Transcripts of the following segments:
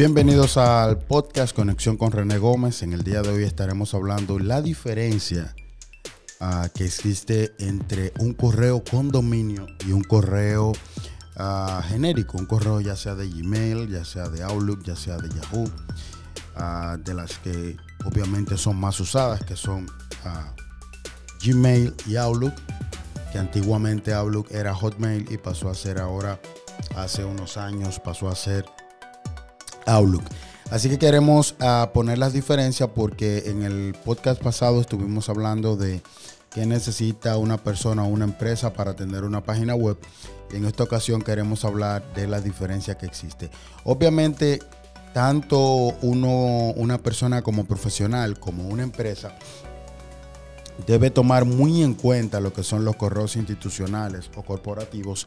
Bienvenidos al podcast Conexión con René Gómez. En el día de hoy estaremos hablando la diferencia uh, que existe entre un correo con dominio y un correo uh, genérico. Un correo ya sea de Gmail, ya sea de Outlook, ya sea de Yahoo, uh, de las que obviamente son más usadas, que son Gmail y Outlook, que antiguamente Outlook era Hotmail y pasó a ser ahora, hace unos años, pasó a ser Outlook. Así que queremos uh, poner las diferencias porque en el podcast pasado estuvimos hablando de qué necesita una persona o una empresa para tener una página web. En esta ocasión queremos hablar de la diferencia que existe. Obviamente, tanto uno, una persona como profesional, como una empresa, debe tomar muy en cuenta lo que son los correos institucionales o corporativos,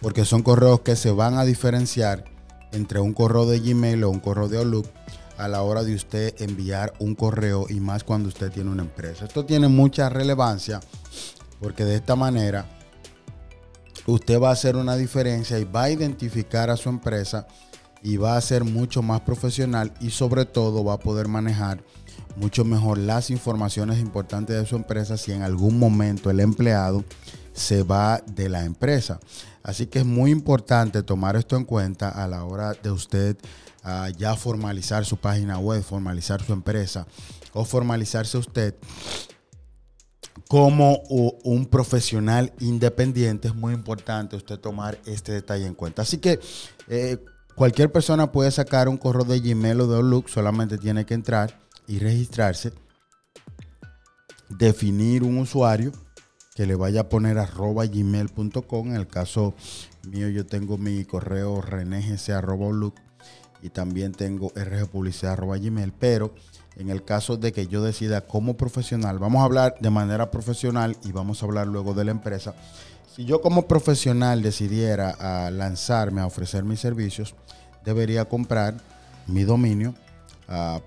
porque son correos que se van a diferenciar entre un correo de Gmail o un correo de Outlook a la hora de usted enviar un correo y más cuando usted tiene una empresa. Esto tiene mucha relevancia porque de esta manera usted va a hacer una diferencia y va a identificar a su empresa y va a ser mucho más profesional y sobre todo va a poder manejar mucho mejor las informaciones importantes de su empresa si en algún momento el empleado se va de la empresa. Así que es muy importante tomar esto en cuenta a la hora de usted uh, ya formalizar su página web, formalizar su empresa o formalizarse usted como un profesional independiente. Es muy importante usted tomar este detalle en cuenta. Así que eh, cualquier persona puede sacar un correo de Gmail o de Outlook, solamente tiene que entrar y registrarse, definir un usuario que le vaya a poner arroba gmail.com. En el caso mío, yo tengo mi correo renegc arroba y también tengo rgpublicidad arroba gmail. Pero en el caso de que yo decida como profesional, vamos a hablar de manera profesional y vamos a hablar luego de la empresa. Si yo como profesional decidiera lanzarme a ofrecer mis servicios, debería comprar mi dominio, uh,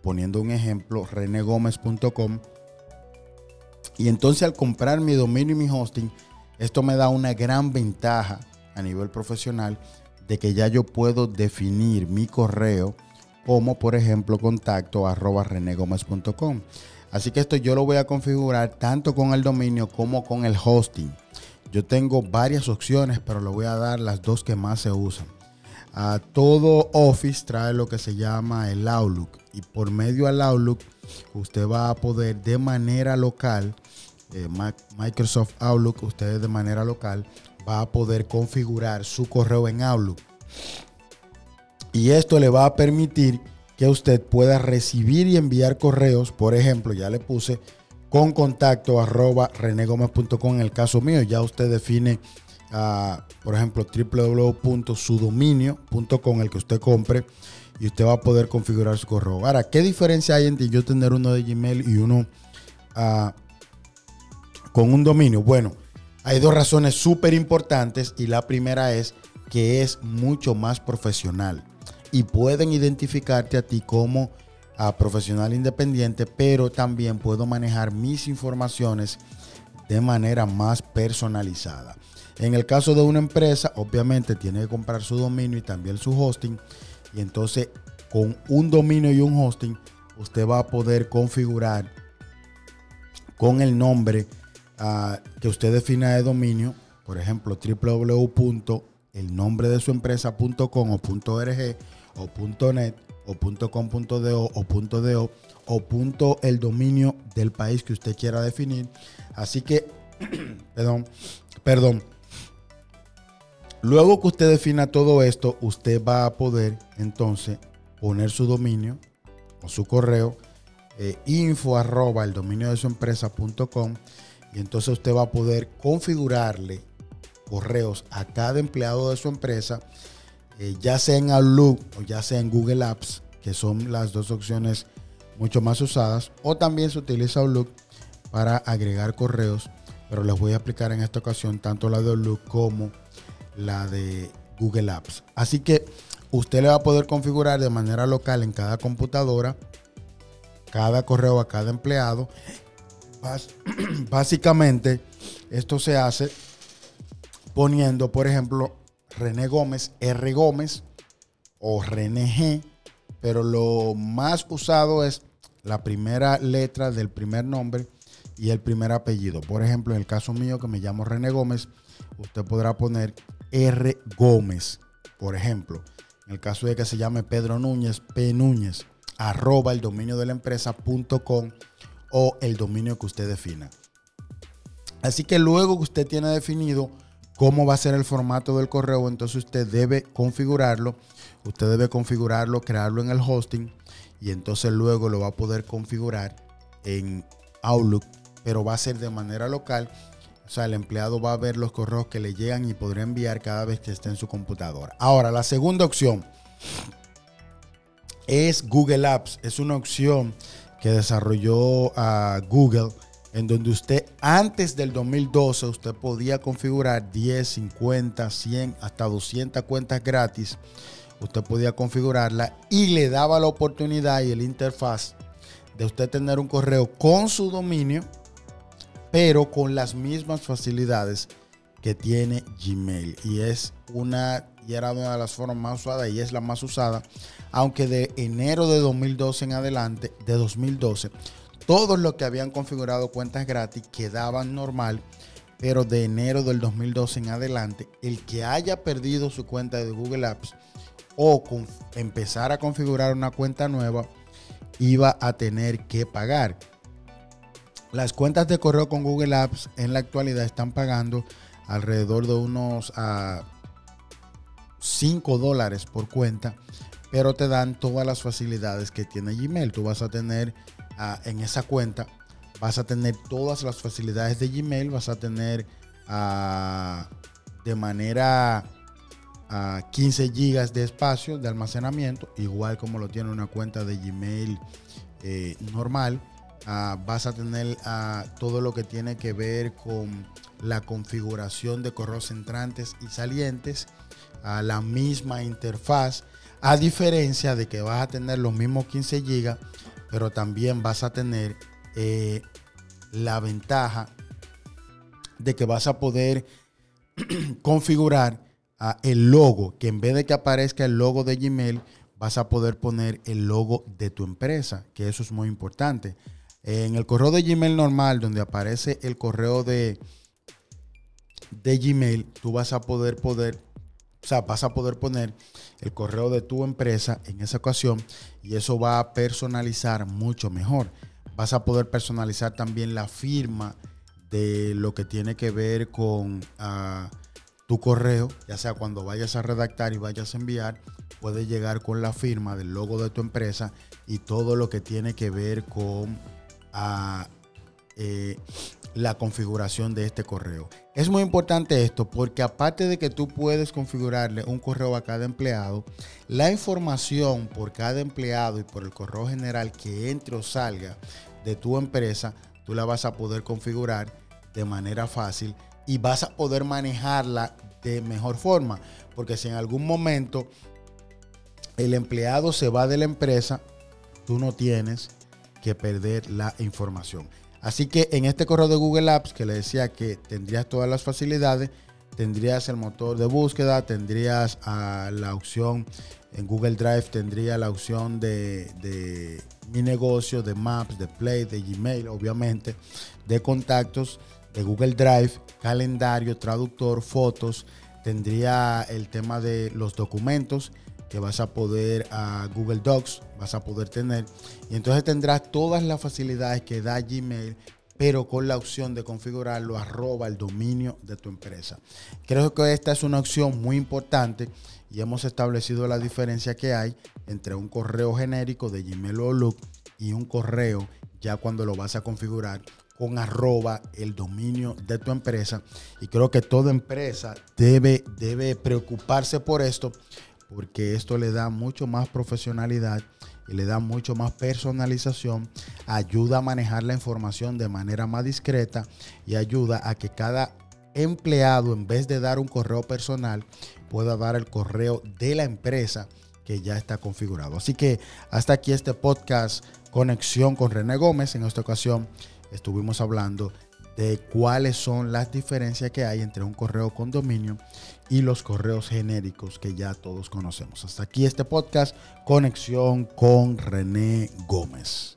poniendo un ejemplo, renegomez.com y entonces al comprar mi dominio y mi hosting, esto me da una gran ventaja a nivel profesional de que ya yo puedo definir mi correo como por ejemplo contacto arroba. Así que esto yo lo voy a configurar tanto con el dominio como con el hosting. Yo tengo varias opciones, pero le voy a dar las dos que más se usan. A todo Office trae lo que se llama el Outlook y por medio del Outlook usted va a poder de manera local eh, Microsoft Outlook, usted de manera local va a poder configurar su correo en Outlook. Y esto le va a permitir que usted pueda recibir y enviar correos. Por ejemplo, ya le puse con contacto arroba renegomez.com en el caso mío. Ya usted define, por ejemplo, www.sudominio.com, el que usted compre, y usted va a poder configurar su correo. Ahora, ¿qué diferencia hay entre yo tener uno de Gmail y uno uh, con un dominio? Bueno, hay dos razones súper importantes y la primera es que es mucho más profesional y pueden identificarte a ti como a profesional independiente, pero también puedo manejar mis informaciones de manera más personalizada. En el caso de una empresa, obviamente tiene que comprar su dominio y también su hosting. Y entonces con un dominio y un hosting, usted va a poder configurar con el nombre que usted defina de dominio, por ejemplo, www.elnombre de su empresa.com o .org o .net o .com.do o .do o punto el dominio del país que usted quiera definir. Así que, perdón, perdón. Luego que usted defina todo esto, usted va a poder entonces poner su dominio o su correo eh, info arroba el dominio de su empresa.com y entonces usted va a poder configurarle correos a cada empleado de su empresa, eh, ya sea en Outlook o ya sea en Google Apps, que son las dos opciones mucho más usadas, o también se utiliza Outlook para agregar correos, pero les voy a explicar en esta ocasión tanto la de Outlook como la de Google Apps. Así que usted le va a poder configurar de manera local en cada computadora cada correo a cada empleado Básicamente, esto se hace poniendo, por ejemplo, René Gómez, R Gómez, o René G, pero lo más usado es la primera letra del primer nombre y el primer apellido. Por ejemplo, en el caso mío que me llamo René Gómez, usted podrá poner R Gómez, por ejemplo. En el caso de que se llame Pedro Núñez, P Núñez, arroba el dominio de la empresa.com o el dominio que usted defina. Así que luego que usted tiene definido cómo va a ser el formato del correo, entonces usted debe configurarlo. Usted debe configurarlo, crearlo en el hosting y entonces luego lo va a poder configurar en Outlook, pero va a ser de manera local. O sea, el empleado va a ver los correos que le llegan y podrá enviar cada vez que esté en su computadora. Ahora, la segunda opción es Google Apps. Es una opción que desarrolló a Google en donde usted antes del 2012 usted podía configurar 10, 50, 100, hasta 200 cuentas gratis. Usted podía configurarla y le daba la oportunidad y el interfaz de usted tener un correo con su dominio, pero con las mismas facilidades que tiene Gmail. Y es una, y era una de las formas más usadas y es la más usada, aunque de enero de 2012 en adelante, de 2012, todos los que habían configurado cuentas gratis quedaban normal, pero de enero del 2012 en adelante, el que haya perdido su cuenta de Google Apps o empezar a configurar una cuenta nueva, iba a tener que pagar. Las cuentas de correo con Google Apps en la actualidad están pagando alrededor de unos a ah, 5 dólares por cuenta, pero te dan todas las facilidades que tiene Gmail. Tú vas a tener Ah, en esa cuenta vas a tener todas las facilidades de Gmail, vas a tener ah, de manera 15 ah, gigas de espacio de almacenamiento, igual como lo tiene una cuenta de Gmail eh, normal. Vas a tener todo lo que tiene que ver con la configuración de correos entrantes y salientes, a la misma interfaz, a diferencia de que vas a tener los mismos 15 gigas, pero también vas a tener eh, la ventaja de que vas a poder configurar ah, el logo, que en vez de que aparezca el logo de Gmail, vas a poder poner el logo de tu empresa, que eso es muy importante. En el correo de Gmail normal, donde aparece el correo de, de Gmail, tú vas a poder poder o sea, vas a poder poner el correo de tu empresa en esa ocasión y eso va a personalizar mucho mejor. Vas a poder personalizar también la firma de lo que tiene que ver con ah, tu correo, ya sea cuando vayas a redactar y vayas a enviar, puede llegar con la firma del logo de tu empresa y todo lo que tiene que ver con ah, eh, la configuración de este correo. Es muy importante esto porque aparte de que tú puedes configurarle un correo a cada empleado, la información por cada empleado y por el correo general que entre o salga de tu empresa, tú la vas a poder configurar de manera fácil y vas a poder manejarla de mejor forma. Porque si en algún momento el empleado se va de la empresa, tú no tienes que perder la información. Así que en este correo de Google Apps que le decía que tendrías todas las facilidades, tendrías el motor de búsqueda, tendrías ah, la opción en Google Drive, tendría la opción de, mi negocio, de Maps, de Play, de Gmail, obviamente, de contactos, de Google Drive, calendario, traductor, fotos, tendría el tema de los documentos que vas a poder a Google Docs, vas a poder tener. Y entonces tendrás todas las facilidades que da Gmail, pero con la opción de configurarlo arroba el dominio de tu empresa. Creo que esta es una opción muy importante y hemos establecido la diferencia que hay entre un correo genérico de Gmail o Look y un correo ya cuando lo vas a configurar con arroba el dominio de tu empresa. Y creo que toda empresa debe, debe preocuparse por esto porque esto le da mucho más profesionalidad y le da mucho más personalización, ayuda a manejar la información de manera más discreta y ayuda a que cada empleado, en vez de dar un correo personal, pueda dar el correo de la empresa que ya está configurado. Así que hasta aquí este podcast Conexión con René Gómez. En esta ocasión estuvimos hablando de cuáles son las diferencias que hay entre un correo con dominio y los correos genéricos que ya todos conocemos. Hasta aquí este podcast, Conexión con René Gómez.